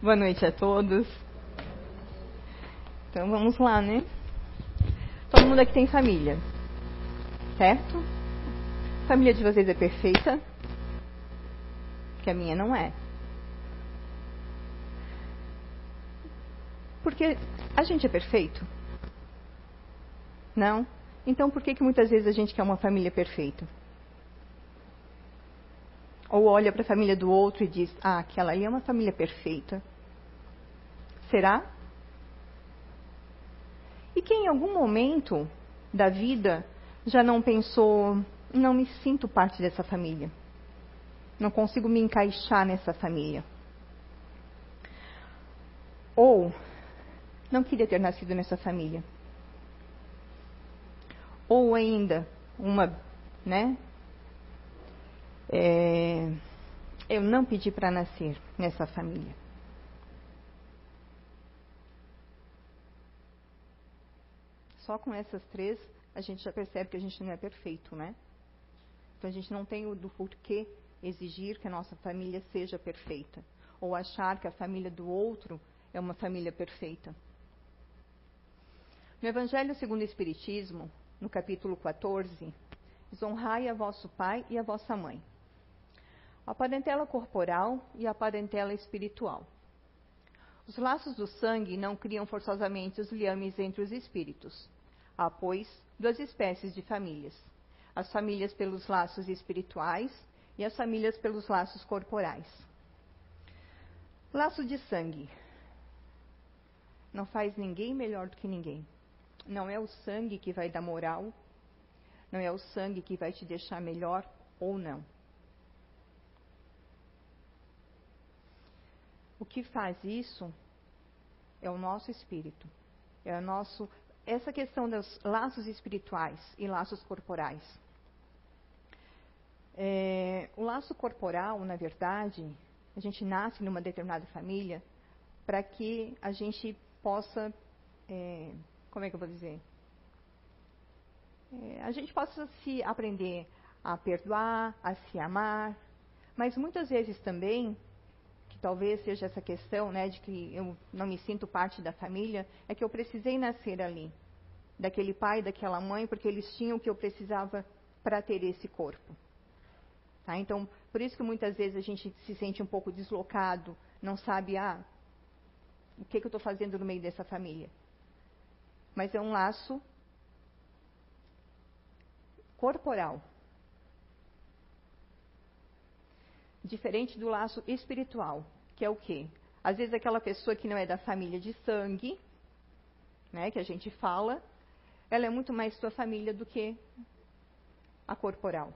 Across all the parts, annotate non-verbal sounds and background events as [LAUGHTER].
Boa noite a todos. Então vamos lá, né? Todo mundo aqui tem família, certo? A família de vocês é perfeita? Que a minha não é. Porque a gente é perfeito? Não? Então por que, que muitas vezes a gente quer uma família perfeita? Ou olha para a família do outro e diz: Ah, aquela ali é uma família perfeita. Será? E quem em algum momento da vida já não pensou: Não me sinto parte dessa família. Não consigo me encaixar nessa família. Ou não queria ter nascido nessa família. Ou ainda, uma, né? É, eu não pedi para nascer nessa família. Só com essas três a gente já percebe que a gente não é perfeito, né? Então a gente não tem o do porquê exigir que a nossa família seja perfeita ou achar que a família do outro é uma família perfeita. No Evangelho segundo o Espiritismo, no capítulo 14, diz: Honrai a vosso pai e a vossa mãe. A parentela corporal e a parentela espiritual. Os laços do sangue não criam forçosamente os liames entre os espíritos. Há, pois, duas espécies de famílias: as famílias pelos laços espirituais e as famílias pelos laços corporais. Laço de sangue não faz ninguém melhor do que ninguém. Não é o sangue que vai dar moral, não é o sangue que vai te deixar melhor ou não. O que faz isso é o nosso espírito, é o nosso essa questão dos laços espirituais e laços corporais. É, o laço corporal, na verdade, a gente nasce numa determinada família para que a gente possa é, como é que eu vou dizer? É, a gente possa se aprender a perdoar, a se amar, mas muitas vezes também, talvez seja essa questão, né, de que eu não me sinto parte da família, é que eu precisei nascer ali, daquele pai, daquela mãe, porque eles tinham o que eu precisava para ter esse corpo. Tá? Então, por isso que muitas vezes a gente se sente um pouco deslocado, não sabe, ah, o que, que eu estou fazendo no meio dessa família mas é um laço corporal. Diferente do laço espiritual, que é o quê? Às vezes aquela pessoa que não é da família de sangue, né, que a gente fala, ela é muito mais sua família do que a corporal.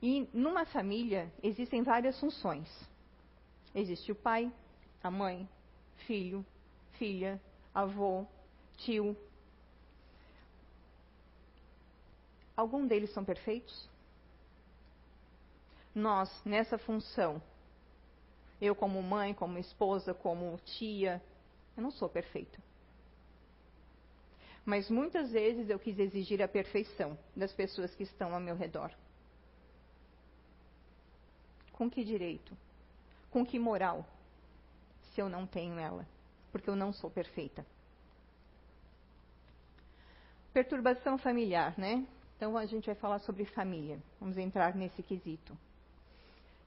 E numa família existem várias funções. Existe o pai, a mãe, filho, filha, avô, tio. Algum deles são perfeitos? Nós, nessa função, eu como mãe, como esposa, como tia, eu não sou perfeita. Mas muitas vezes eu quis exigir a perfeição das pessoas que estão ao meu redor. Com que direito? Com que moral? Se eu não tenho ela porque eu não sou perfeita. Perturbação familiar, né? Então a gente vai falar sobre família. Vamos entrar nesse quesito.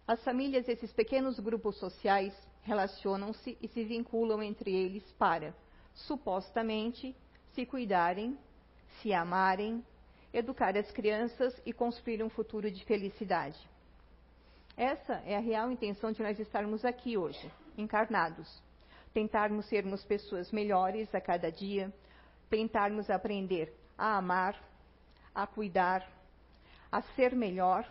As famílias, esses pequenos grupos sociais, relacionam-se e se vinculam entre eles para, supostamente, se cuidarem, se amarem, educar as crianças e construir um futuro de felicidade. Essa é a real intenção de nós estarmos aqui hoje, encarnados tentarmos sermos pessoas melhores a cada dia, tentarmos aprender a amar, a cuidar, a ser melhor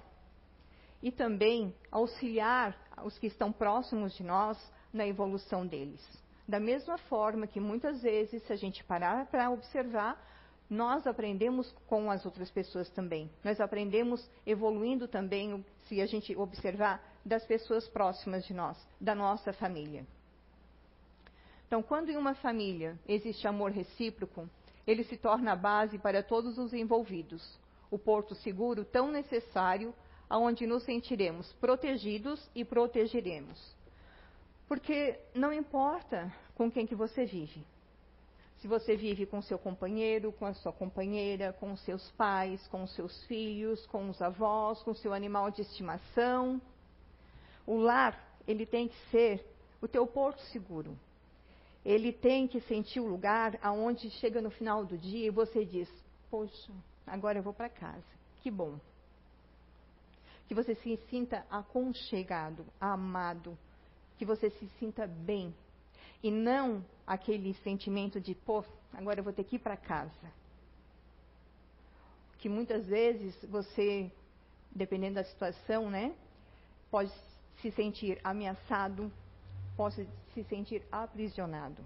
e também auxiliar os que estão próximos de nós na evolução deles. Da mesma forma que muitas vezes, se a gente parar para observar, nós aprendemos com as outras pessoas também. Nós aprendemos evoluindo também, se a gente observar, das pessoas próximas de nós, da nossa família. Então, quando em uma família existe amor recíproco, ele se torna a base para todos os envolvidos, o porto seguro tão necessário, aonde nos sentiremos protegidos e protegeremos. Porque não importa com quem que você vive. Se você vive com seu companheiro, com a sua companheira, com seus pais, com seus filhos, com os avós, com seu animal de estimação, o lar, ele tem que ser o teu porto seguro. Ele tem que sentir o lugar aonde chega no final do dia e você diz: "Poxa, agora eu vou para casa. Que bom." Que você se sinta aconchegado, amado, que você se sinta bem. E não aquele sentimento de, pô, agora eu vou ter que ir para casa. Que muitas vezes você, dependendo da situação, né, pode se sentir ameaçado, pode se sentir aprisionado.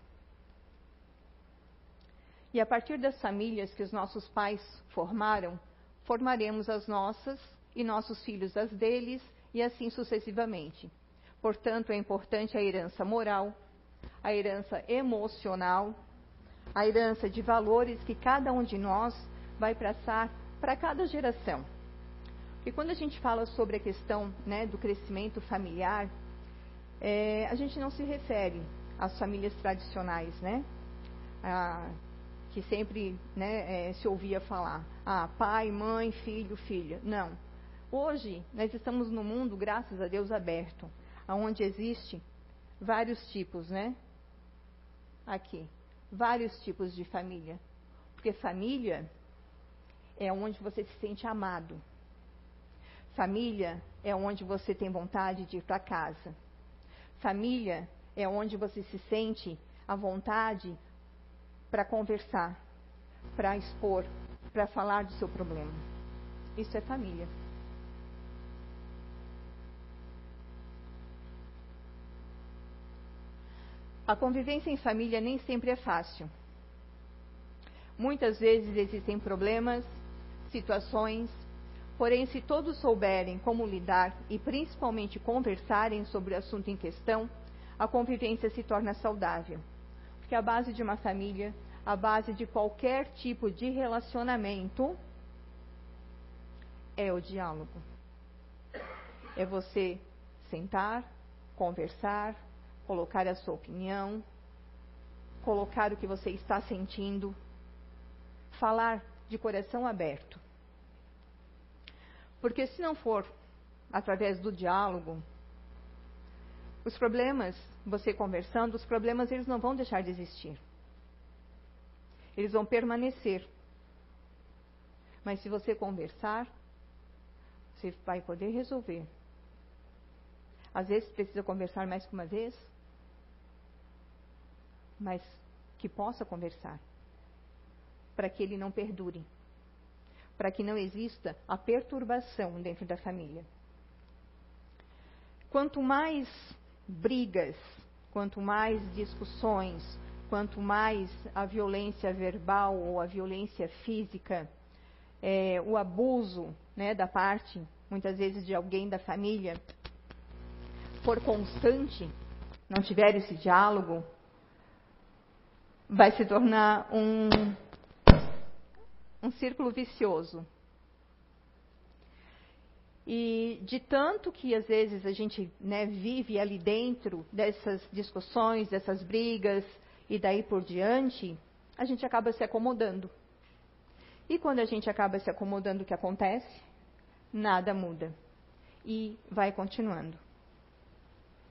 E a partir das famílias que os nossos pais formaram, formaremos as nossas e nossos filhos as deles e assim sucessivamente. Portanto, é importante a herança moral, a herança emocional, a herança de valores que cada um de nós vai passar para cada geração. Porque quando a gente fala sobre a questão né, do crescimento familiar, é, a gente não se refere às famílias tradicionais, né? Que sempre né, é, se ouvia falar, ah, pai, mãe, filho, filha. Não. Hoje, nós estamos no mundo, graças a Deus, aberto onde existe vários tipos, né? Aqui, vários tipos de família. Porque família é onde você se sente amado. Família é onde você tem vontade de ir para casa. Família é onde você se sente à vontade para conversar, para expor, para falar do seu problema. Isso é família. A convivência em família nem sempre é fácil. Muitas vezes existem problemas, situações, porém, se todos souberem como lidar e principalmente conversarem sobre o assunto em questão, a convivência se torna saudável. Porque a base de uma família, a base de qualquer tipo de relacionamento, é o diálogo. É você sentar, conversar, colocar a sua opinião, colocar o que você está sentindo, falar de coração aberto. Porque se não for através do diálogo, os problemas, você conversando, os problemas eles não vão deixar de existir. Eles vão permanecer. Mas se você conversar, você vai poder resolver. Às vezes precisa conversar mais que uma vez, mas que possa conversar, para que ele não perdure, para que não exista a perturbação dentro da família. Quanto mais brigas, quanto mais discussões, quanto mais a violência verbal ou a violência física, é, o abuso né, da parte, muitas vezes, de alguém da família, for constante, não tiver esse diálogo, vai se tornar um, um círculo vicioso. E de tanto que às vezes a gente né, vive ali dentro dessas discussões, dessas brigas e daí por diante, a gente acaba se acomodando. E quando a gente acaba se acomodando, o que acontece? Nada muda. E vai continuando.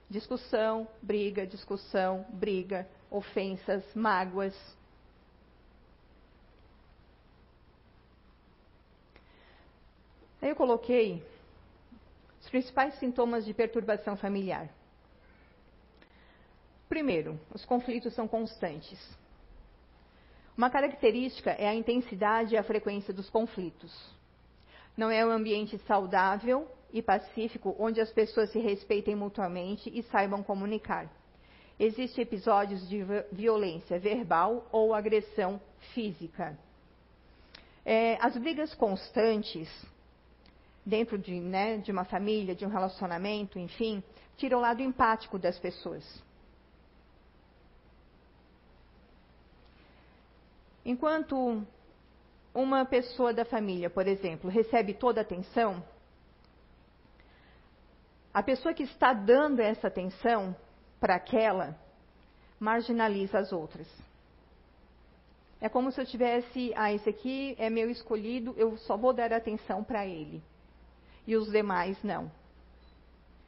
Discussão, briga, discussão, briga, ofensas, mágoas. Aí eu coloquei os principais sintomas de perturbação familiar. Primeiro, os conflitos são constantes. Uma característica é a intensidade e a frequência dos conflitos. Não é um ambiente saudável e pacífico onde as pessoas se respeitem mutuamente e saibam comunicar existem episódios de violência verbal ou agressão física. É, as brigas constantes dentro de, né, de uma família, de um relacionamento, enfim, tiram o lado empático das pessoas. Enquanto uma pessoa da família, por exemplo, recebe toda a atenção, a pessoa que está dando essa atenção para aquela, marginaliza as outras. É como se eu tivesse, ah, esse aqui é meu escolhido, eu só vou dar atenção para ele. E os demais não.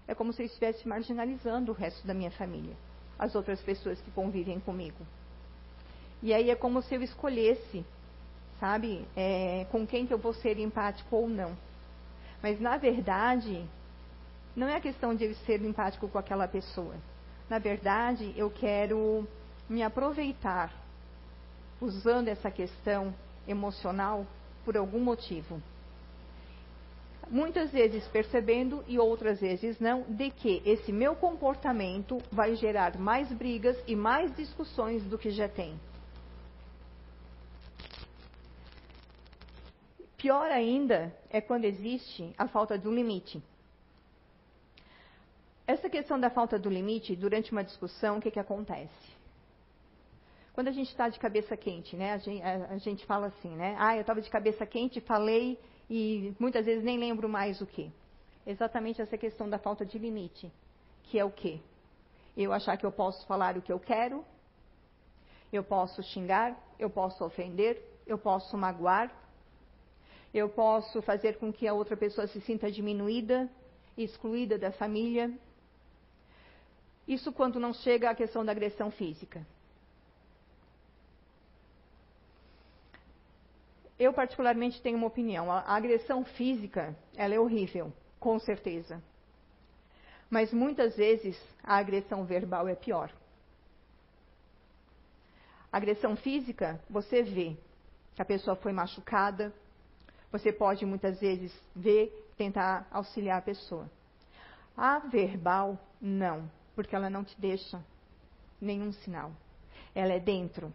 É como se eu estivesse marginalizando o resto da minha família, as outras pessoas que convivem comigo. E aí é como se eu escolhesse, sabe, é, com quem que eu vou ser empático ou não. Mas na verdade, não é a questão de eu ser empático com aquela pessoa. Na verdade, eu quero me aproveitar usando essa questão emocional por algum motivo. Muitas vezes percebendo e outras vezes não, de que esse meu comportamento vai gerar mais brigas e mais discussões do que já tem. Pior ainda é quando existe a falta de um limite. Essa questão da falta do limite, durante uma discussão, o que, que acontece? Quando a gente está de cabeça quente, né? A gente, a, a gente fala assim, né? Ah, eu estava de cabeça quente, falei e muitas vezes nem lembro mais o que. Exatamente essa questão da falta de limite, que é o quê? Eu achar que eu posso falar o que eu quero, eu posso xingar, eu posso ofender, eu posso magoar, eu posso fazer com que a outra pessoa se sinta diminuída, excluída da família, isso quando não chega à questão da agressão física. Eu particularmente tenho uma opinião. A agressão física, ela é horrível, com certeza. Mas muitas vezes a agressão verbal é pior. A agressão física, você vê que a pessoa foi machucada, você pode muitas vezes ver, tentar auxiliar a pessoa. A verbal, não porque ela não te deixa nenhum sinal. Ela é dentro.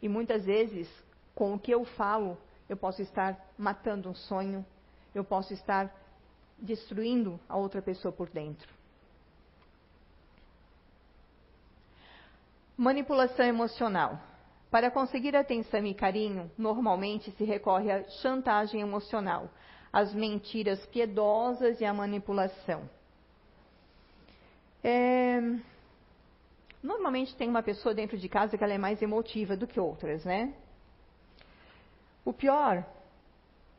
E muitas vezes, com o que eu falo, eu posso estar matando um sonho, eu posso estar destruindo a outra pessoa por dentro. Manipulação emocional. Para conseguir atenção e carinho, normalmente se recorre à chantagem emocional, às mentiras piedosas e à manipulação. É... Normalmente tem uma pessoa dentro de casa que ela é mais emotiva do que outras, né? O pior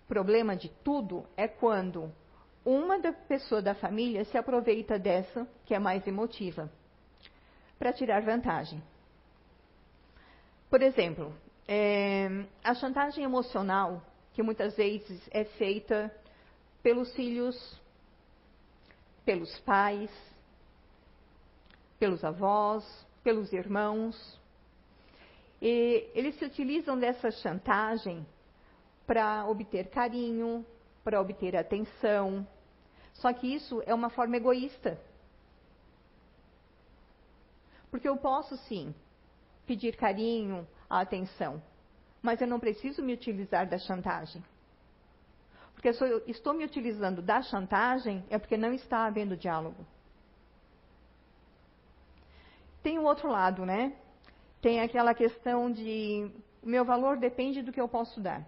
problema de tudo é quando uma da pessoa da família se aproveita dessa que é mais emotiva para tirar vantagem. Por exemplo, é, a chantagem emocional, que muitas vezes é feita pelos filhos, pelos pais, pelos avós, pelos irmãos. E eles se utilizam dessa chantagem para obter carinho, para obter atenção. Só que isso é uma forma egoísta. Porque eu posso sim pedir carinho, atenção, mas eu não preciso me utilizar da chantagem. Porque se eu estou me utilizando da chantagem, é porque não está havendo diálogo. Tem o outro lado, né? Tem aquela questão de o meu valor depende do que eu posso dar.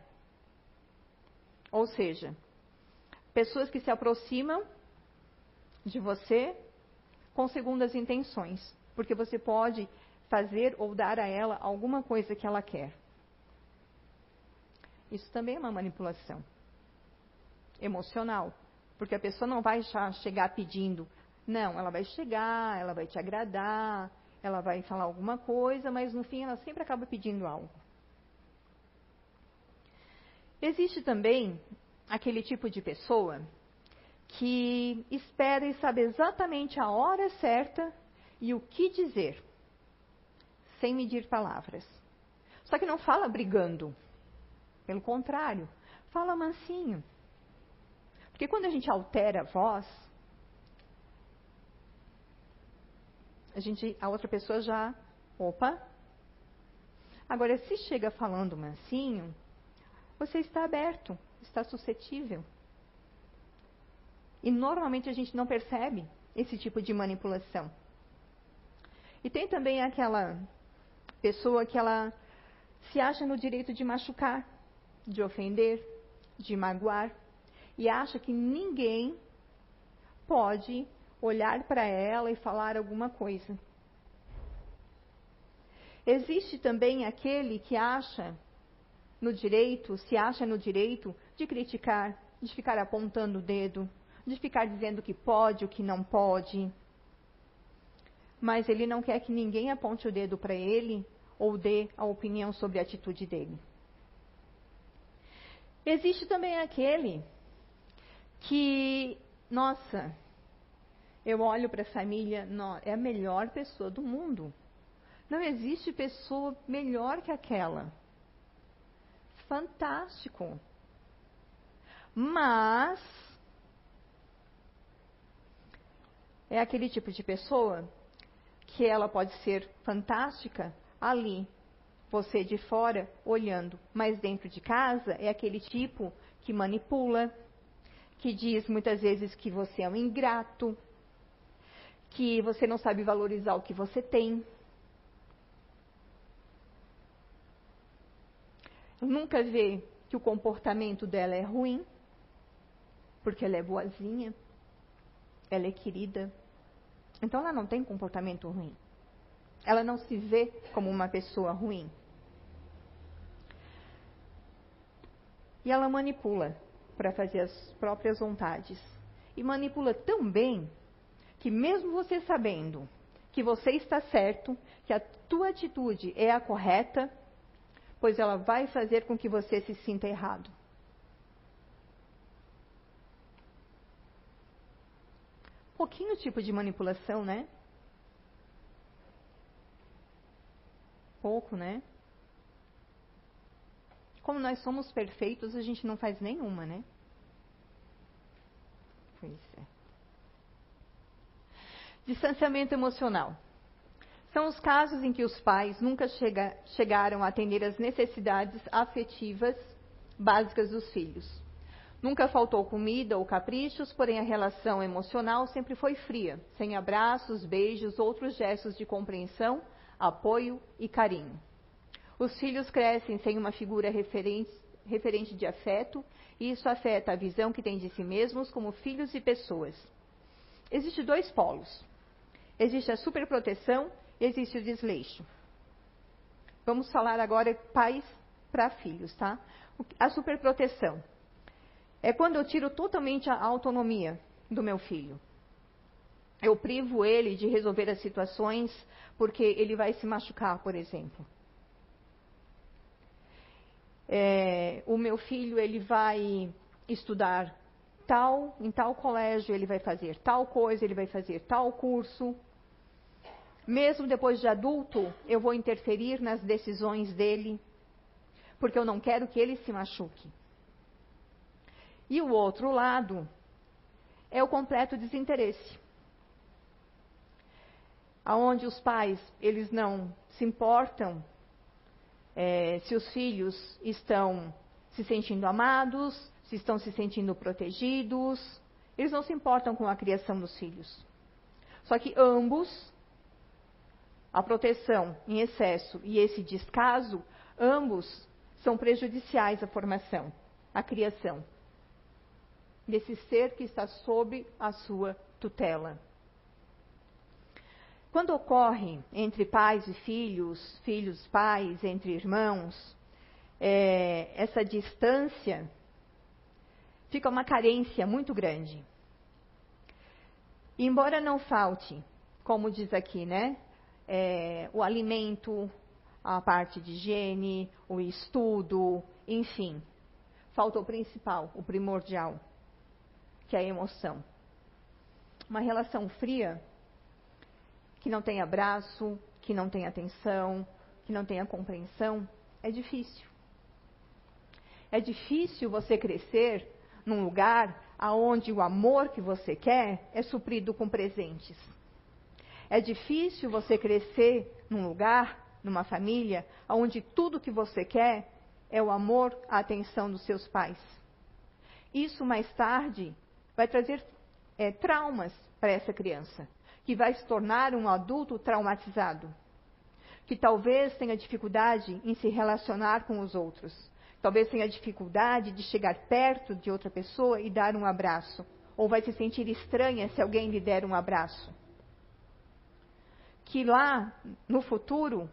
Ou seja, pessoas que se aproximam de você com segundas intenções, porque você pode fazer ou dar a ela alguma coisa que ela quer. Isso também é uma manipulação emocional, porque a pessoa não vai chegar pedindo, não, ela vai chegar, ela vai te agradar, ela vai falar alguma coisa, mas no fim ela sempre acaba pedindo algo. Existe também aquele tipo de pessoa que espera e sabe exatamente a hora certa e o que dizer, sem medir palavras. Só que não fala brigando. Pelo contrário, fala mansinho. Porque quando a gente altera a voz, a gente, a outra pessoa já, opa. Agora, se chega falando mansinho, você está aberto, está suscetível. E normalmente a gente não percebe esse tipo de manipulação. E tem também aquela pessoa que ela se acha no direito de machucar, de ofender, de magoar, e acha que ninguém pode olhar para ela e falar alguma coisa. Existe também aquele que acha no direito, se acha no direito de criticar, de ficar apontando o dedo, de ficar dizendo o que pode, o que não pode. Mas ele não quer que ninguém aponte o dedo para ele ou dê a opinião sobre a atitude dele. Existe também aquele que, nossa, eu olho para a família, não, é a melhor pessoa do mundo. Não existe pessoa melhor que aquela. Fantástico. Mas é aquele tipo de pessoa que ela pode ser fantástica ali, você de fora olhando, mas dentro de casa é aquele tipo que manipula, que diz muitas vezes que você é um ingrato, que você não sabe valorizar o que você tem. Nunca vê que o comportamento dela é ruim, porque ela é boazinha, ela é querida. Então ela não tem comportamento ruim. Ela não se vê como uma pessoa ruim. E ela manipula para fazer as próprias vontades. E manipula tão bem que mesmo você sabendo que você está certo, que a tua atitude é a correta, pois ela vai fazer com que você se sinta errado. Pouquinho tipo de manipulação, né? Pouco, né? Como nós somos perfeitos, a gente não faz nenhuma, né? Pois é. Distanciamento emocional. São os casos em que os pais nunca chega, chegaram a atender as necessidades afetivas básicas dos filhos. Nunca faltou comida ou caprichos, porém a relação emocional sempre foi fria, sem abraços, beijos, outros gestos de compreensão, apoio e carinho. Os filhos crescem sem uma figura referente, referente de afeto, e isso afeta a visão que têm de si mesmos como filhos e pessoas. Existem dois polos. Existe a superproteção existe o desleixo. Vamos falar agora pais para filhos, tá? A superproteção é quando eu tiro totalmente a autonomia do meu filho. Eu privo ele de resolver as situações porque ele vai se machucar, por exemplo. É, o meu filho ele vai estudar tal, em tal colégio ele vai fazer tal coisa, ele vai fazer tal curso. Mesmo depois de adulto, eu vou interferir nas decisões dele, porque eu não quero que ele se machuque. E o outro lado é o completo desinteresse. Aonde os pais, eles não se importam é, se os filhos estão se sentindo amados, se estão se sentindo protegidos. Eles não se importam com a criação dos filhos. Só que ambos, a proteção em excesso e esse descaso, ambos são prejudiciais à formação, à criação desse ser que está sob a sua tutela. Quando ocorre entre pais e filhos, filhos, pais, entre irmãos, é, essa distância, fica uma carência muito grande. embora não falte, como diz aqui, né, é, o alimento, a parte de higiene, o estudo, enfim, falta o principal, o primordial, que é a emoção. Uma relação fria, que não tem abraço, que não tem atenção, que não tenha compreensão, é difícil. É difícil você crescer num lugar aonde o amor que você quer é suprido com presentes. É difícil você crescer num lugar, numa família, onde tudo que você quer é o amor, a atenção dos seus pais. Isso mais tarde vai trazer é, traumas para essa criança, que vai se tornar um adulto traumatizado, que talvez tenha dificuldade em se relacionar com os outros, talvez tenha dificuldade de chegar perto de outra pessoa e dar um abraço, ou vai se sentir estranha se alguém lhe der um abraço. Que lá, no futuro,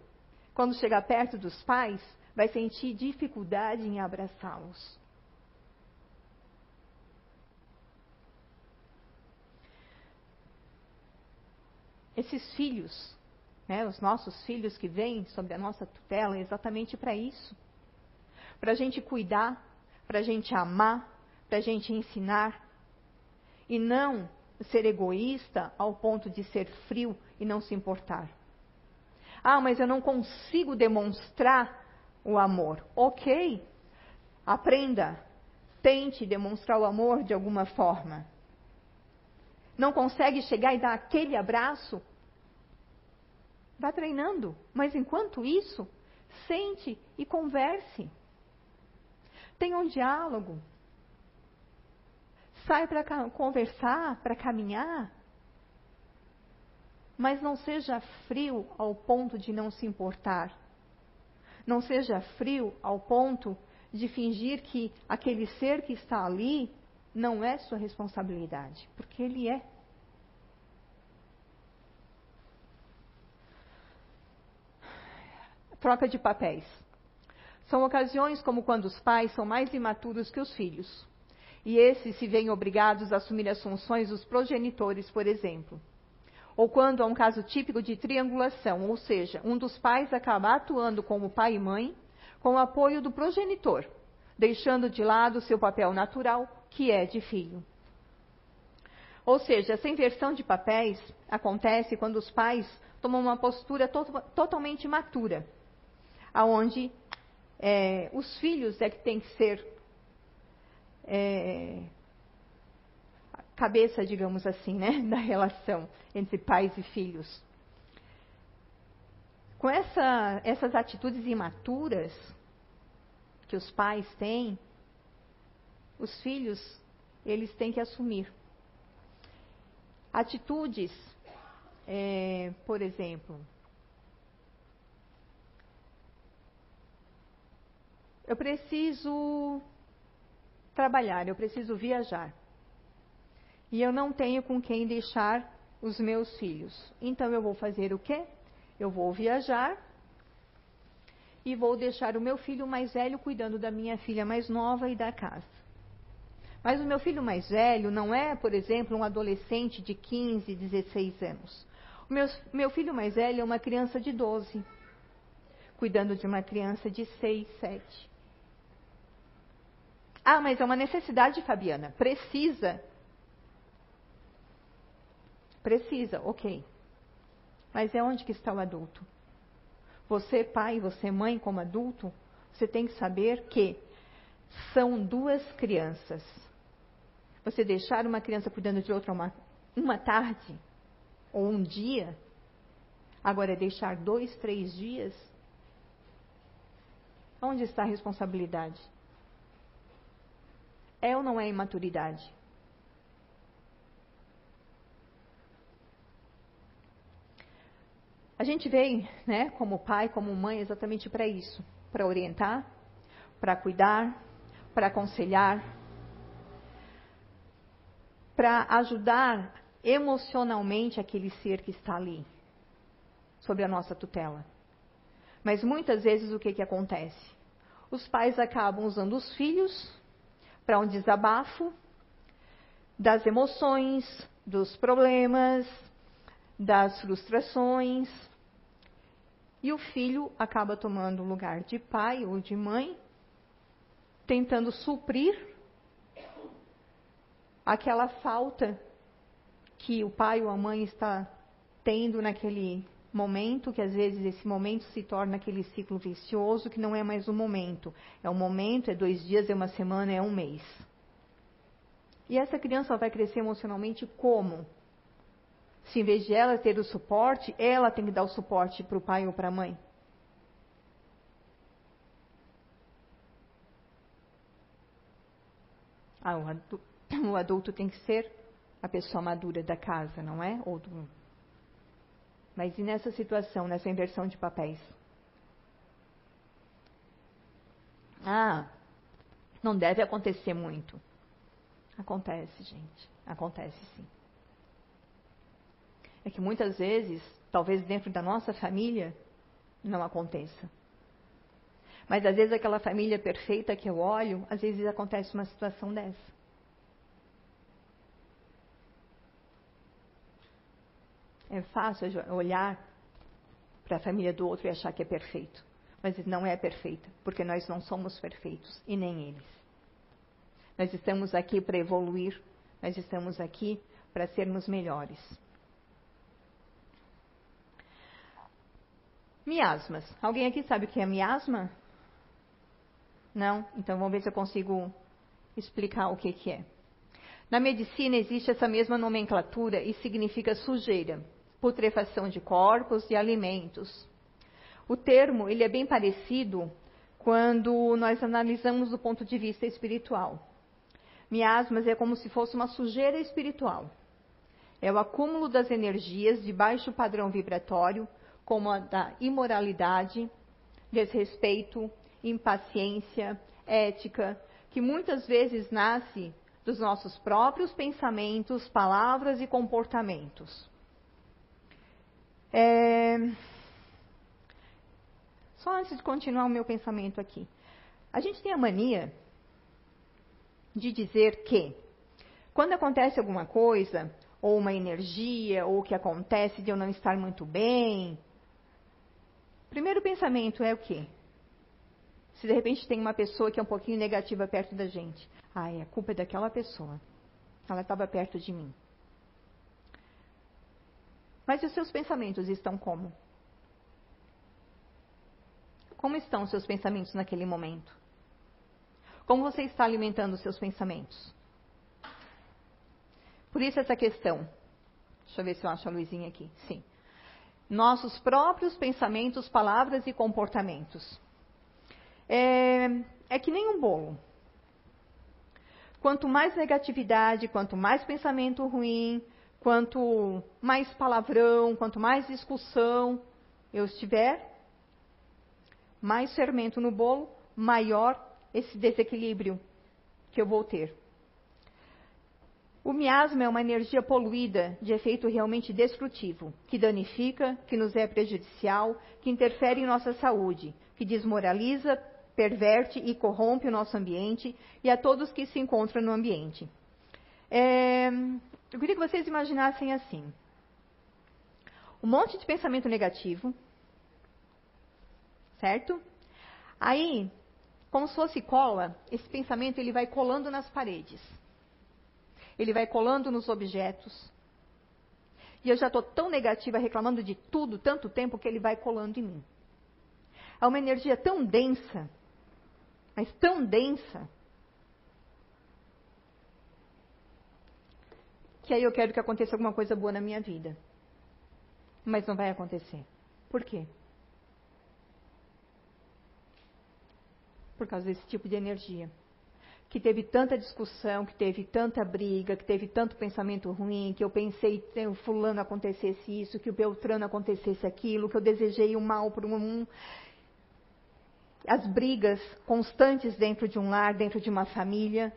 quando chegar perto dos pais, vai sentir dificuldade em abraçá-los. Esses filhos, né, os nossos filhos que vêm sob a nossa tutela, é exatamente para isso. Para a gente cuidar, para a gente amar, para a gente ensinar. E não ser egoísta ao ponto de ser frio e não se importar. Ah, mas eu não consigo demonstrar o amor. Ok, aprenda, tente demonstrar o amor de alguma forma. Não consegue chegar e dar aquele abraço? Vá treinando. Mas enquanto isso, sente e converse. Tenha um diálogo. Sai para conversar, para caminhar. Mas não seja frio ao ponto de não se importar. Não seja frio ao ponto de fingir que aquele ser que está ali não é sua responsabilidade, porque ele é. Troca de papéis. São ocasiões como quando os pais são mais imaturos que os filhos. E esses se veem obrigados a assumir as funções dos progenitores, por exemplo. Ou quando há um caso típico de triangulação, ou seja, um dos pais acaba atuando como pai e mãe, com o apoio do progenitor, deixando de lado seu papel natural, que é de filho. Ou seja, essa inversão de papéis acontece quando os pais tomam uma postura to totalmente matura, aonde é, os filhos é que têm que ser é, cabeça, digamos assim, né, [LAUGHS] da relação entre pais e filhos. Com essa, essas atitudes imaturas que os pais têm, os filhos, eles têm que assumir. Atitudes, é, por exemplo, eu preciso trabalhar, eu preciso viajar. E eu não tenho com quem deixar os meus filhos. Então eu vou fazer o quê? Eu vou viajar e vou deixar o meu filho mais velho cuidando da minha filha mais nova e da casa. Mas o meu filho mais velho não é, por exemplo, um adolescente de 15, 16 anos. O meu, meu filho mais velho é uma criança de 12, cuidando de uma criança de 6, 7. Ah, mas é uma necessidade, Fabiana. Precisa. Precisa, ok. Mas é onde que está o adulto? Você, pai, você, mãe, como adulto, você tem que saber que são duas crianças. Você deixar uma criança cuidando de outra uma, uma tarde ou um dia, agora é deixar dois, três dias, onde está a responsabilidade? É ou não é imaturidade? A gente vem, né, como pai, como mãe, exatamente para isso, para orientar, para cuidar, para aconselhar, para ajudar emocionalmente aquele ser que está ali, sob a nossa tutela. Mas muitas vezes o que, que acontece? Os pais acabam usando os filhos para um desabafo das emoções, dos problemas, das frustrações, e o filho acaba tomando o lugar de pai ou de mãe, tentando suprir aquela falta que o pai ou a mãe está tendo naquele momento, que às vezes esse momento se torna aquele ciclo vicioso que não é mais um momento. É um momento, é dois dias, é uma semana, é um mês. E essa criança vai crescer emocionalmente como? Se em vez de ela ter o suporte, ela tem que dar o suporte para o pai ou para a mãe. Ah, [COUGHS] o, adulto, tem que ser a pessoa madura da casa, não é? Ou do... Mas e nessa situação, nessa inversão de papéis? Ah, não deve acontecer muito. Acontece, gente. Acontece sim. É que muitas vezes, talvez dentro da nossa família, não aconteça. Mas às vezes aquela família perfeita que eu olho, às vezes acontece uma situação dessa. É fácil olhar para a família do outro e achar que é perfeito. Mas não é perfeita, porque nós não somos perfeitos e nem eles. Nós estamos aqui para evoluir, nós estamos aqui para sermos melhores. Miasmas. Alguém aqui sabe o que é miasma? Não? Então vamos ver se eu consigo explicar o que, que é. Na medicina existe essa mesma nomenclatura e significa sujeira, putrefação de corpos e alimentos. O termo ele é bem parecido quando nós analisamos do ponto de vista espiritual. Miasmas é como se fosse uma sujeira espiritual. É o acúmulo das energias de baixo padrão vibratório, como a da imoralidade, desrespeito, impaciência, ética, que muitas vezes nasce dos nossos próprios pensamentos, palavras e comportamentos. É... Só antes de continuar o meu pensamento aqui. A gente tem a mania de dizer que quando acontece alguma coisa, ou uma energia, ou o que acontece de eu não estar muito bem, primeiro pensamento é o quê? Se de repente tem uma pessoa que é um pouquinho negativa perto da gente. Ah, é a culpa é daquela pessoa. Ela estava perto de mim. Mas os seus pensamentos estão como? Como estão os seus pensamentos naquele momento? Como você está alimentando os seus pensamentos? Por isso essa questão. Deixa eu ver se eu acho a luzinha aqui. Sim. Nossos próprios pensamentos, palavras e comportamentos. É, é que nem um bolo. Quanto mais negatividade, quanto mais pensamento ruim, quanto mais palavrão, quanto mais discussão eu estiver, mais fermento no bolo, maior esse desequilíbrio que eu vou ter. O miasma é uma energia poluída de efeito realmente destrutivo, que danifica, que nos é prejudicial, que interfere em nossa saúde, que desmoraliza, perverte e corrompe o nosso ambiente e a todos que se encontram no ambiente. É, eu queria que vocês imaginassem assim: um monte de pensamento negativo, certo? Aí, como se fosse cola, esse pensamento ele vai colando nas paredes, ele vai colando nos objetos. E eu já estou tão negativa, reclamando de tudo, tanto tempo, que ele vai colando em mim. É uma energia tão densa mas tão densa, que aí eu quero que aconteça alguma coisa boa na minha vida. Mas não vai acontecer. Por quê? Por causa desse tipo de energia. Que teve tanta discussão, que teve tanta briga, que teve tanto pensamento ruim, que eu pensei que o fulano acontecesse isso, que o Beltrano acontecesse aquilo, que eu desejei o mal para um, as brigas constantes dentro de um lar, dentro de uma família.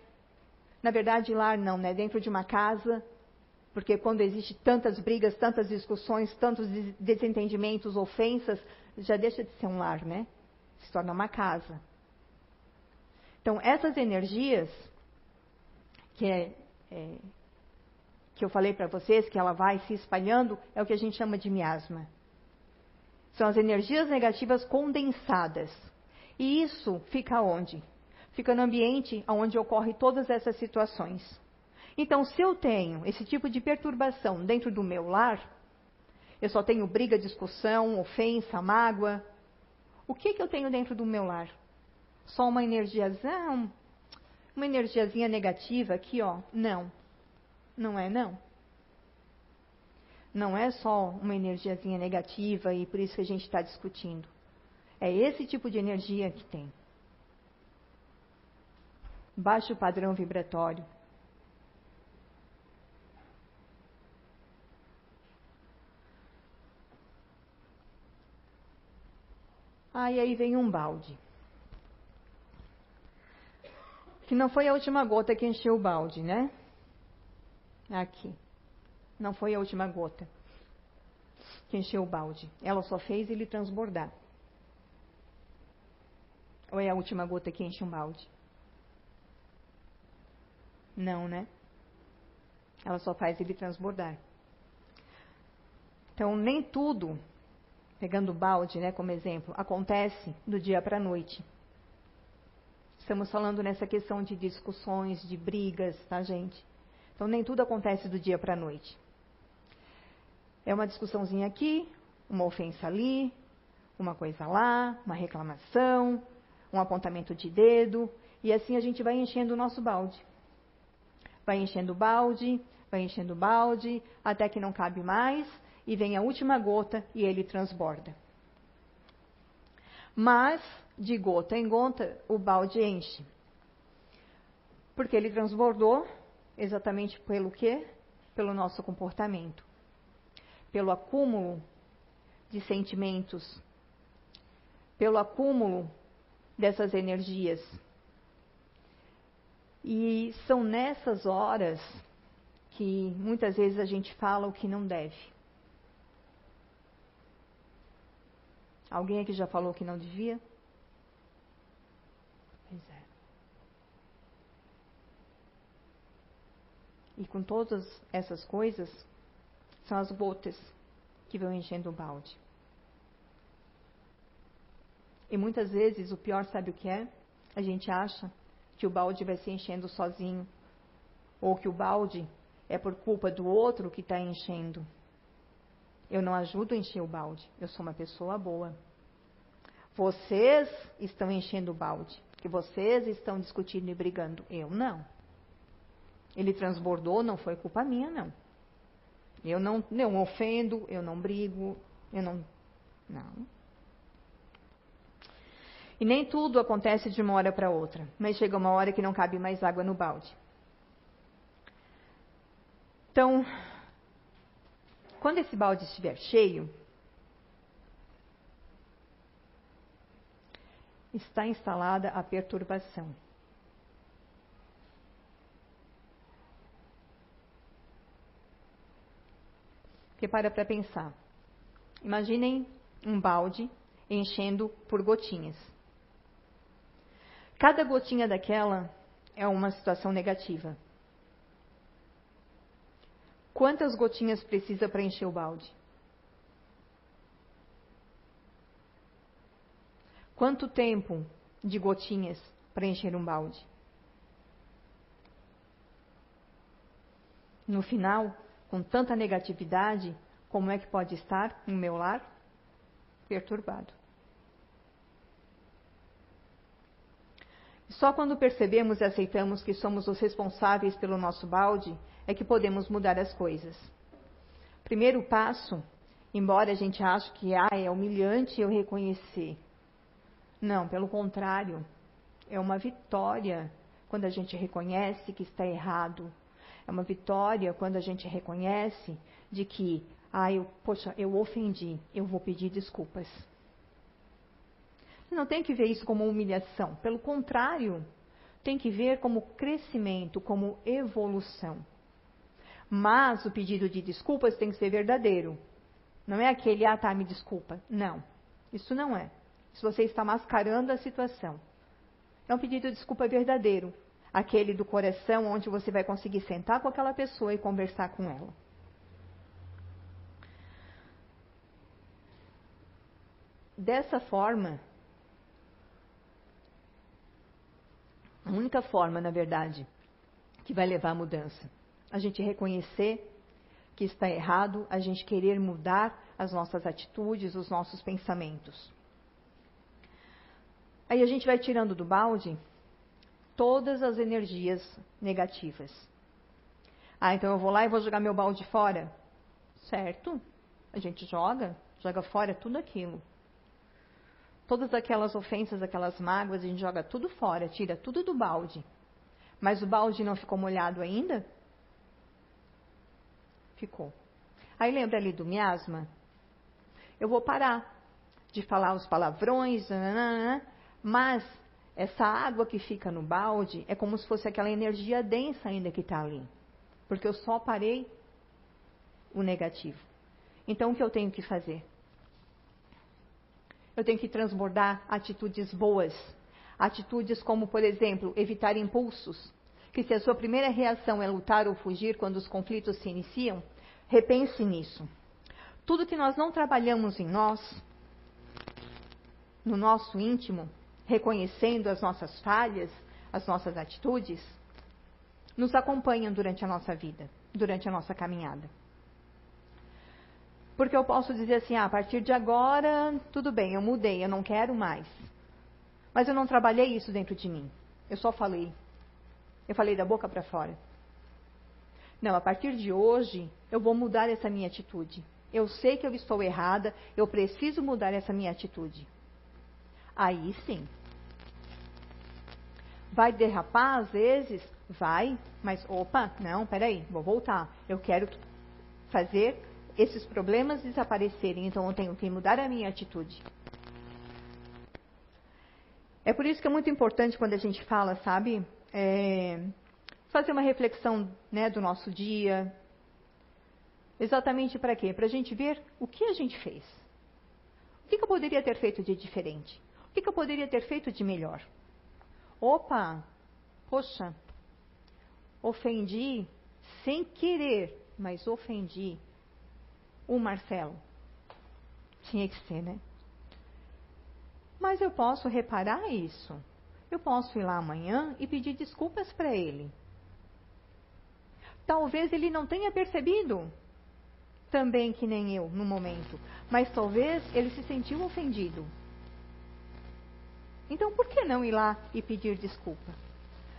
Na verdade, lar não, né? Dentro de uma casa. Porque quando existe tantas brigas, tantas discussões, tantos desentendimentos, ofensas, já deixa de ser um lar, né? Se torna uma casa. Então, essas energias que, é, é, que eu falei para vocês, que ela vai se espalhando, é o que a gente chama de miasma. São as energias negativas condensadas. E isso fica onde? Fica no ambiente onde ocorrem todas essas situações. Então, se eu tenho esse tipo de perturbação dentro do meu lar, eu só tenho briga, discussão, ofensa, mágoa. O que, que eu tenho dentro do meu lar? Só uma energiazinha, uma energiazinha negativa aqui, ó? Não. Não é não. Não é só uma energiazinha negativa e por isso que a gente está discutindo. É esse tipo de energia que tem. Baixo padrão vibratório. Ah, e aí vem um balde. Que não foi a última gota que encheu o balde, né? Aqui. Não foi a última gota que encheu o balde. Ela só fez ele transbordar. Ou é a última gota que enche um balde? Não, né? Ela só faz ele transbordar. Então, nem tudo, pegando o balde né, como exemplo, acontece do dia para a noite. Estamos falando nessa questão de discussões, de brigas, tá, gente? Então, nem tudo acontece do dia para a noite. É uma discussãozinha aqui, uma ofensa ali, uma coisa lá, uma reclamação, um apontamento de dedo, e assim a gente vai enchendo o nosso balde. Vai enchendo o balde, vai enchendo o balde, até que não cabe mais, e vem a última gota e ele transborda. Mas, de gota em gota, o balde enche. Porque ele transbordou exatamente pelo quê? Pelo nosso comportamento. Pelo acúmulo de sentimentos. Pelo acúmulo dessas energias. E são nessas horas que muitas vezes a gente fala o que não deve. Alguém aqui já falou que não devia? Pois é. E com todas essas coisas, são as gotas que vão enchendo o balde. E muitas vezes o pior, sabe o que é? A gente acha que o balde vai se enchendo sozinho, ou que o balde é por culpa do outro que está enchendo. Eu não ajudo a encher o balde. Eu sou uma pessoa boa. Vocês estão enchendo o balde. Que vocês estão discutindo e brigando. Eu não. Ele transbordou, não foi culpa minha, não. Eu não, não ofendo, eu não brigo, eu não. Não. E nem tudo acontece de uma hora para outra, mas chega uma hora que não cabe mais água no balde. Então, quando esse balde estiver cheio, está instalada a perturbação. Porque para para pensar. Imaginem um balde enchendo por gotinhas. Cada gotinha daquela é uma situação negativa. Quantas gotinhas precisa para encher o balde? Quanto tempo de gotinhas para encher um balde? No final, com tanta negatividade, como é que pode estar no meu lar? Perturbado. Só quando percebemos e aceitamos que somos os responsáveis pelo nosso balde é que podemos mudar as coisas. Primeiro passo, embora a gente ache que ah, é humilhante eu reconhecer. Não, pelo contrário, é uma vitória quando a gente reconhece que está errado. É uma vitória quando a gente reconhece de que, ah, eu, poxa, eu ofendi, eu vou pedir desculpas. Não tem que ver isso como humilhação. Pelo contrário, tem que ver como crescimento, como evolução. Mas o pedido de desculpas tem que ser verdadeiro. Não é aquele, ah, tá, me desculpa. Não. Isso não é. Se você está mascarando a situação. É um pedido de desculpa verdadeiro. Aquele do coração, onde você vai conseguir sentar com aquela pessoa e conversar com ela. Dessa forma, a única forma, na verdade, que vai levar à mudança a gente reconhecer que está errado, a gente querer mudar as nossas atitudes, os nossos pensamentos. Aí a gente vai tirando do balde todas as energias negativas. Ah, então eu vou lá e vou jogar meu balde fora. Certo? A gente joga, joga fora tudo aquilo. Todas aquelas ofensas, aquelas mágoas, a gente joga tudo fora, tira tudo do balde. Mas o balde não ficou molhado ainda? Ficou. Aí lembra ali do miasma? Eu vou parar de falar os palavrões, nananana, mas essa água que fica no balde é como se fosse aquela energia densa ainda que está ali. porque eu só parei o negativo. Então, o que eu tenho que fazer? Eu tenho que transbordar atitudes boas. Atitudes como, por exemplo, evitar impulsos. Que se a sua primeira reação é lutar ou fugir quando os conflitos se iniciam, repense nisso. Tudo que nós não trabalhamos em nós, no nosso íntimo, reconhecendo as nossas falhas, as nossas atitudes, nos acompanham durante a nossa vida, durante a nossa caminhada. Porque eu posso dizer assim, ah, a partir de agora, tudo bem, eu mudei, eu não quero mais. Mas eu não trabalhei isso dentro de mim. Eu só falei. Eu falei da boca para fora. Não, a partir de hoje, eu vou mudar essa minha atitude. Eu sei que eu estou errada, eu preciso mudar essa minha atitude. Aí sim. Vai derrapar às vezes? Vai, mas opa, não, peraí, vou voltar. Eu quero fazer esses problemas desaparecerem, então eu tenho que mudar a minha atitude. É por isso que é muito importante quando a gente fala, sabe, é, fazer uma reflexão né, do nosso dia. Exatamente para quê? Para a gente ver o que a gente fez. O que, que eu poderia ter feito de diferente? O que, que eu poderia ter feito de melhor? Opa, poxa, ofendi sem querer, mas ofendi o Marcelo. Tinha que ser, né? Mas eu posso reparar isso. Eu posso ir lá amanhã e pedir desculpas para ele. Talvez ele não tenha percebido também que nem eu no momento, mas talvez ele se sentiu ofendido. Então por que não ir lá e pedir desculpa?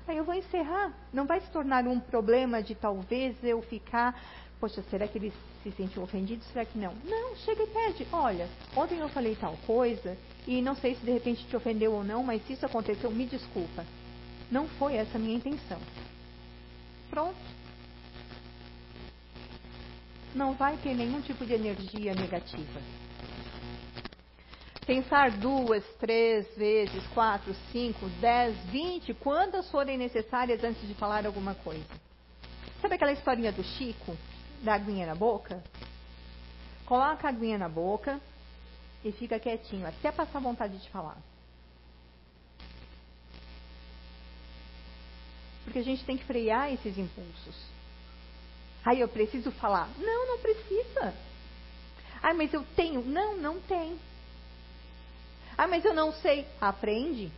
Aí eu vou encerrar. Não vai se tornar um problema de talvez eu ficar Poxa, será que ele se sentiu ofendido? Será que não? Não, chega e pede. Olha, ontem eu falei tal coisa e não sei se de repente te ofendeu ou não, mas se isso aconteceu, me desculpa. Não foi essa a minha intenção. Pronto. Não vai ter nenhum tipo de energia negativa. Pensar duas, três vezes, quatro, cinco, dez, vinte, quantas forem necessárias antes de falar alguma coisa. Sabe aquela historinha do Chico? Da aguinha na boca, coloca a aguinha na boca e fica quietinho, até passar vontade de falar. Porque a gente tem que frear esses impulsos. Aí eu preciso falar. Não, não precisa. Ah, mas eu tenho. Não, não tem. Ah, mas eu não sei. Aprende.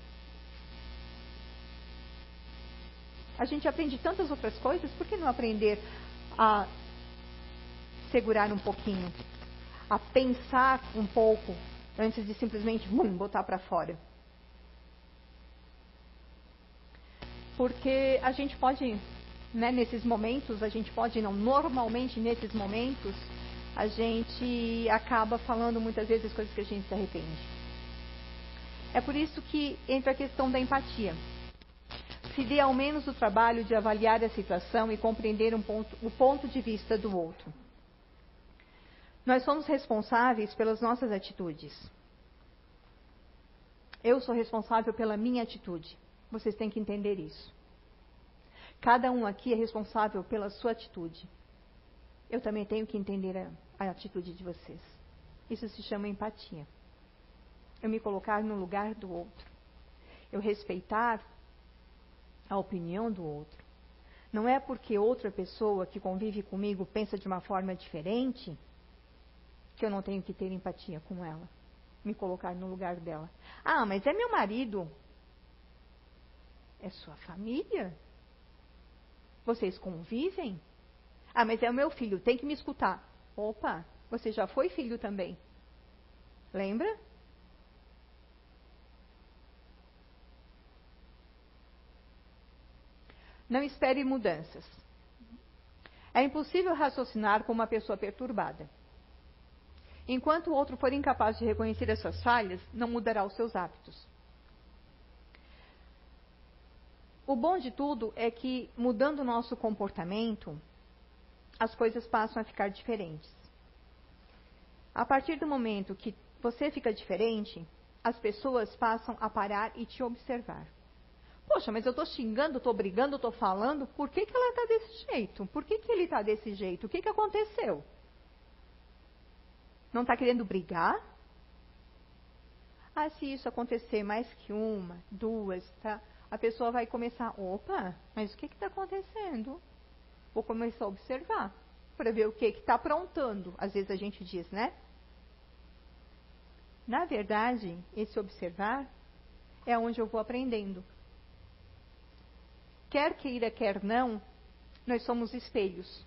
A gente aprende tantas outras coisas, por que não aprender a segurar um pouquinho, a pensar um pouco antes de simplesmente hum, botar para fora. Porque a gente pode, né, nesses momentos, a gente pode, não, normalmente nesses momentos, a gente acaba falando muitas vezes coisas que a gente se arrepende. É por isso que entra a questão da empatia. Se dê ao menos o trabalho de avaliar a situação e compreender um ponto, o ponto de vista do outro. Nós somos responsáveis pelas nossas atitudes. Eu sou responsável pela minha atitude. Vocês têm que entender isso. Cada um aqui é responsável pela sua atitude. Eu também tenho que entender a, a atitude de vocês. Isso se chama empatia. Eu me colocar no lugar do outro. Eu respeitar a opinião do outro. Não é porque outra pessoa que convive comigo pensa de uma forma diferente que eu não tenho que ter empatia com ela, me colocar no lugar dela. Ah, mas é meu marido. É sua família? Vocês convivem? Ah, mas é o meu filho, tem que me escutar. Opa, você já foi filho também. Lembra? Não espere mudanças. É impossível raciocinar com uma pessoa perturbada. Enquanto o outro for incapaz de reconhecer as suas falhas, não mudará os seus hábitos. O bom de tudo é que, mudando o nosso comportamento, as coisas passam a ficar diferentes. A partir do momento que você fica diferente, as pessoas passam a parar e te observar. Poxa, mas eu estou xingando, estou brigando, estou falando, por que, que ela está desse jeito? Por que, que ele está desse jeito? O que, que aconteceu? Não está querendo brigar? Ah, se isso acontecer mais que uma, duas, tá? A pessoa vai começar, opa, mas o que está acontecendo? Vou começar a observar para ver o que está aprontando. Às vezes a gente diz, né? Na verdade, esse observar é onde eu vou aprendendo. Quer queira, quer não, nós somos espelhos.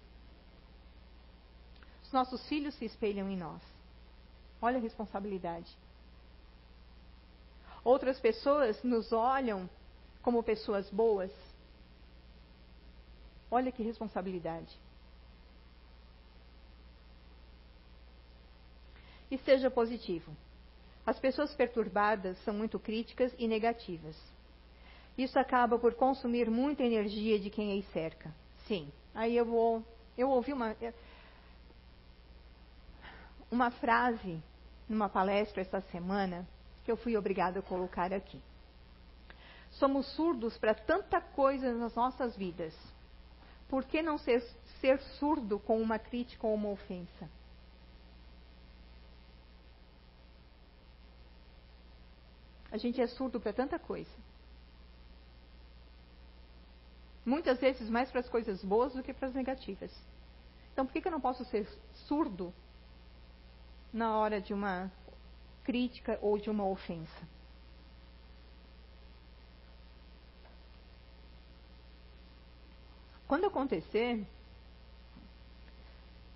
Os nossos filhos se espelham em nós. Olha a responsabilidade. Outras pessoas nos olham como pessoas boas. Olha que responsabilidade. E seja positivo. As pessoas perturbadas são muito críticas e negativas. Isso acaba por consumir muita energia de quem aí cerca. Sim. Aí eu vou. Eu ouvi uma. Uma frase numa palestra essa semana que eu fui obrigada a colocar aqui. Somos surdos para tanta coisa nas nossas vidas. Por que não ser, ser surdo com uma crítica ou uma ofensa? A gente é surdo para tanta coisa. Muitas vezes mais para as coisas boas do que para as negativas. Então por que, que eu não posso ser surdo na hora de uma crítica ou de uma ofensa. Quando acontecer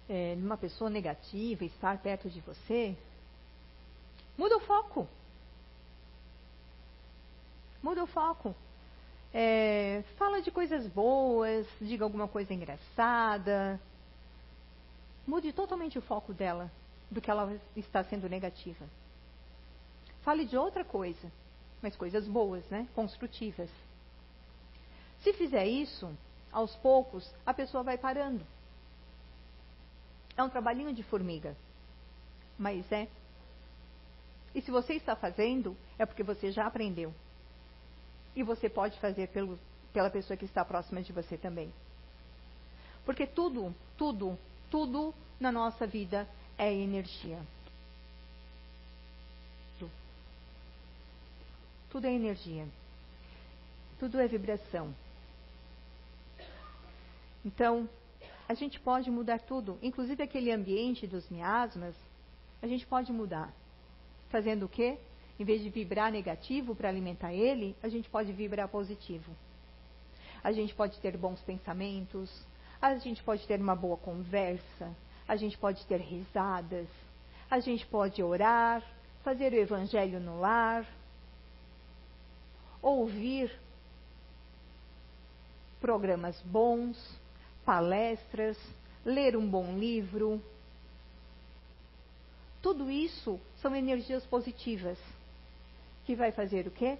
é, numa pessoa negativa estar perto de você, muda o foco. Muda o foco. É, fala de coisas boas, diga alguma coisa engraçada. Mude totalmente o foco dela do que ela está sendo negativa. Fale de outra coisa, mas coisas boas, né? Construtivas. Se fizer isso, aos poucos, a pessoa vai parando. É um trabalhinho de formiga, mas é. E se você está fazendo, é porque você já aprendeu. E você pode fazer pelo, pela pessoa que está próxima de você também. Porque tudo, tudo, tudo na nossa vida é energia. Tudo é energia. Tudo é vibração. Então, a gente pode mudar tudo, inclusive aquele ambiente dos miasmas, a gente pode mudar. Fazendo o quê? Em vez de vibrar negativo para alimentar ele, a gente pode vibrar positivo. A gente pode ter bons pensamentos, a gente pode ter uma boa conversa, a gente pode ter risadas, a gente pode orar, fazer o evangelho no lar, ouvir programas bons, palestras, ler um bom livro. Tudo isso são energias positivas que vai fazer o quê?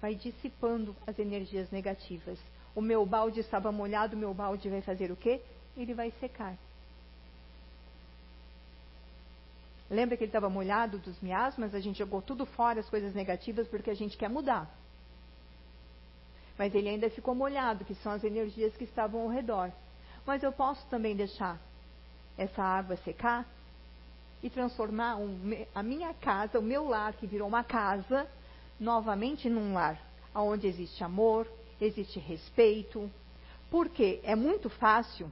Vai dissipando as energias negativas. O meu balde estava molhado, o meu balde vai fazer o quê? Ele vai secar. Lembra que ele estava molhado dos miasmas? A gente jogou tudo fora, as coisas negativas, porque a gente quer mudar mas ele ainda ficou molhado, que são as energias que estavam ao redor. Mas eu posso também deixar essa água secar e transformar um, a minha casa, o meu lar, que virou uma casa, novamente num lar, onde existe amor, existe respeito. Porque é muito fácil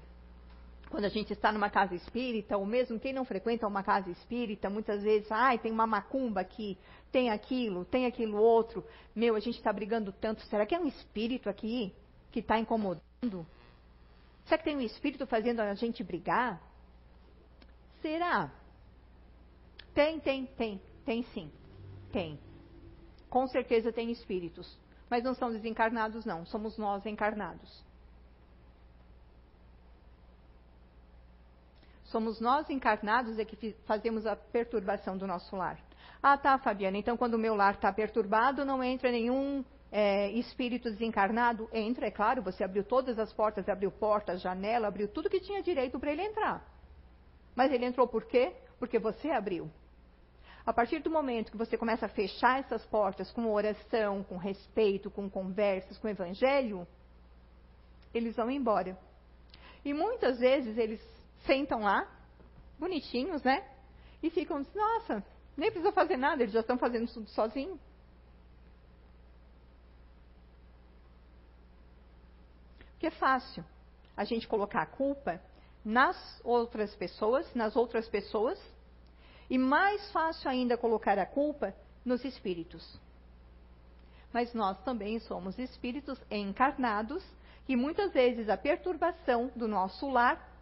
quando a gente está numa casa espírita, ou mesmo quem não frequenta uma casa espírita, muitas vezes, ai, tem uma macumba aqui, tem aquilo, tem aquilo outro. Meu, a gente está brigando tanto. Será que é um espírito aqui que está incomodando? Será que tem um espírito fazendo a gente brigar? Será? Tem, tem, tem, tem sim. Tem. Com certeza tem espíritos. Mas não são desencarnados, não. Somos nós encarnados. Somos nós encarnados é que fazemos a perturbação do nosso lar. Ah, tá, Fabiana. Então, quando o meu lar está perturbado, não entra nenhum é, espírito desencarnado? Entra, é claro. Você abriu todas as portas, abriu portas, janela, abriu tudo que tinha direito para ele entrar. Mas ele entrou por quê? Porque você abriu. A partir do momento que você começa a fechar essas portas com oração, com respeito, com conversas, com evangelho, eles vão embora. E muitas vezes eles sentam lá, bonitinhos, né? E ficam, nossa, nem precisa fazer nada, eles já estão fazendo tudo sozinhos. Porque é fácil a gente colocar a culpa nas outras pessoas, nas outras pessoas, e mais fácil ainda colocar a culpa nos espíritos. Mas nós também somos espíritos encarnados e muitas vezes a perturbação do nosso lar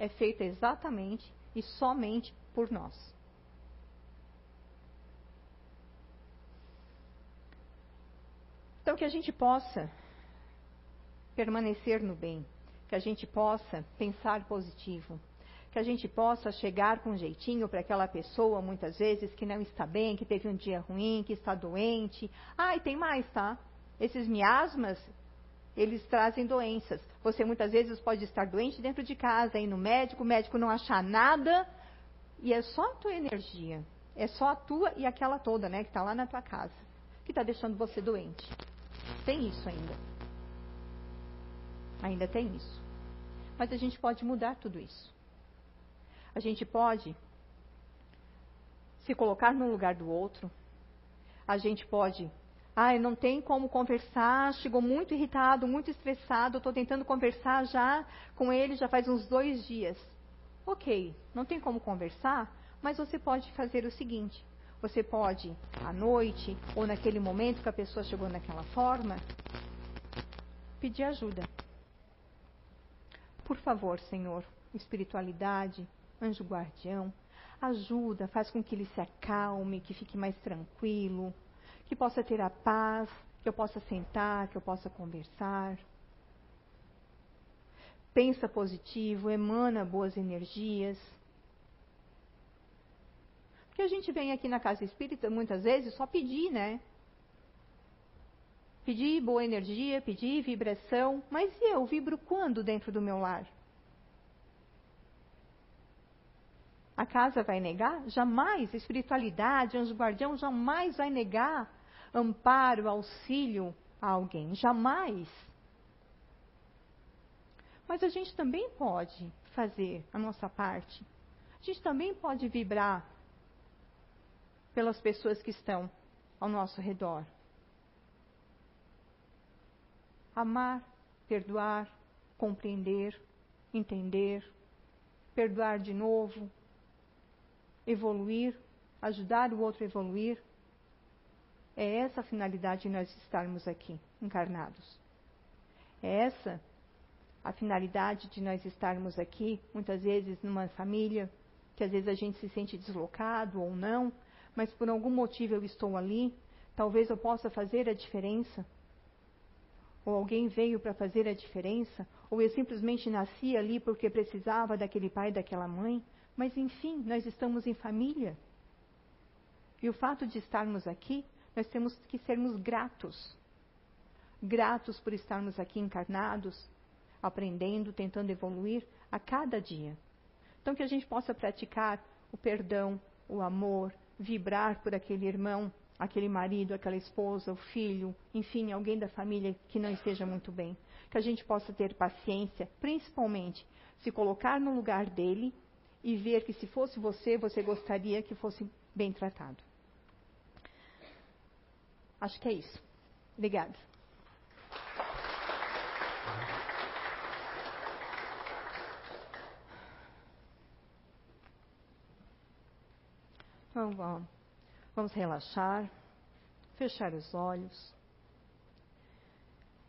é feita exatamente e somente por nós. Então, que a gente possa permanecer no bem, que a gente possa pensar positivo, que a gente possa chegar com jeitinho para aquela pessoa, muitas vezes, que não está bem, que teve um dia ruim, que está doente. Ah, e tem mais, tá? Esses miasmas, eles trazem doenças. Você muitas vezes pode estar doente dentro de casa, ir no médico, o médico não achar nada, e é só a tua energia. É só a tua e aquela toda, né, que está lá na tua casa, que está deixando você doente. Tem isso ainda. Ainda tem isso. Mas a gente pode mudar tudo isso. A gente pode se colocar no lugar do outro. A gente pode. Ai, não tem como conversar, chegou muito irritado, muito estressado, estou tentando conversar já com ele já faz uns dois dias. Ok, não tem como conversar, mas você pode fazer o seguinte: você pode, à noite, ou naquele momento que a pessoa chegou naquela forma, pedir ajuda. Por favor, Senhor, espiritualidade, anjo guardião, ajuda, faz com que ele se acalme, que fique mais tranquilo, que possa ter a paz, que eu possa sentar, que eu possa conversar. Pensa positivo, emana boas energias. Porque a gente vem aqui na casa espírita muitas vezes só pedir, né? Pedir boa energia, pedir vibração, mas e eu vibro quando dentro do meu lar? A casa vai negar? Jamais. Espiritualidade, anjo guardião, jamais vai negar amparo, auxílio a alguém. Jamais. Mas a gente também pode fazer a nossa parte. A gente também pode vibrar pelas pessoas que estão ao nosso redor amar, perdoar, compreender, entender, perdoar de novo, evoluir, ajudar o outro a evoluir. É essa a finalidade de nós estarmos aqui, encarnados. É essa a finalidade de nós estarmos aqui, muitas vezes numa família, que às vezes a gente se sente deslocado ou não, mas por algum motivo eu estou ali, talvez eu possa fazer a diferença ou alguém veio para fazer a diferença, ou eu simplesmente nasci ali porque precisava daquele pai daquela mãe, mas enfim, nós estamos em família. E o fato de estarmos aqui, nós temos que sermos gratos. Gratos por estarmos aqui encarnados, aprendendo, tentando evoluir a cada dia. Então, que a gente possa praticar o perdão, o amor, vibrar por aquele irmão aquele marido, aquela esposa, o filho, enfim, alguém da família que não esteja muito bem. Que a gente possa ter paciência, principalmente se colocar no lugar dele e ver que se fosse você, você gostaria que fosse bem tratado. Acho que é isso. Obrigada. Então, vamos. Vamos relaxar, fechar os olhos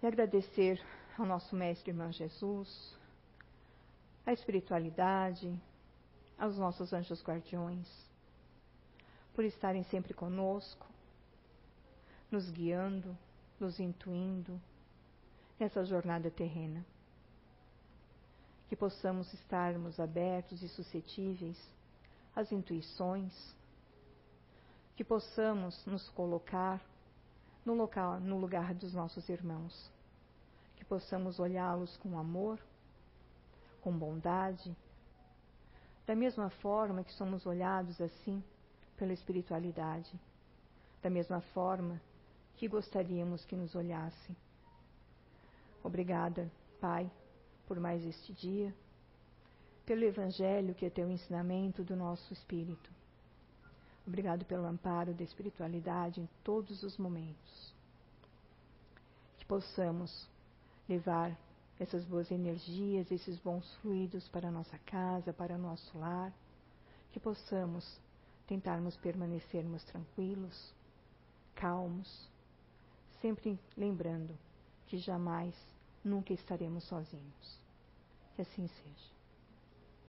e agradecer ao nosso Mestre Irmão Jesus, à espiritualidade, aos nossos anjos guardiões, por estarem sempre conosco, nos guiando, nos intuindo nessa jornada terrena. Que possamos estarmos abertos e suscetíveis às intuições, que possamos nos colocar no, local, no lugar dos nossos irmãos, que possamos olhá-los com amor, com bondade, da mesma forma que somos olhados assim pela espiritualidade, da mesma forma que gostaríamos que nos olhassem. Obrigada, Pai, por mais este dia, pelo Evangelho que é teu ensinamento do nosso espírito. Obrigado pelo amparo da espiritualidade em todos os momentos. Que possamos levar essas boas energias, esses bons fluidos para a nossa casa, para o nosso lar, que possamos tentarmos permanecermos tranquilos, calmos, sempre lembrando que jamais, nunca estaremos sozinhos. Que assim seja.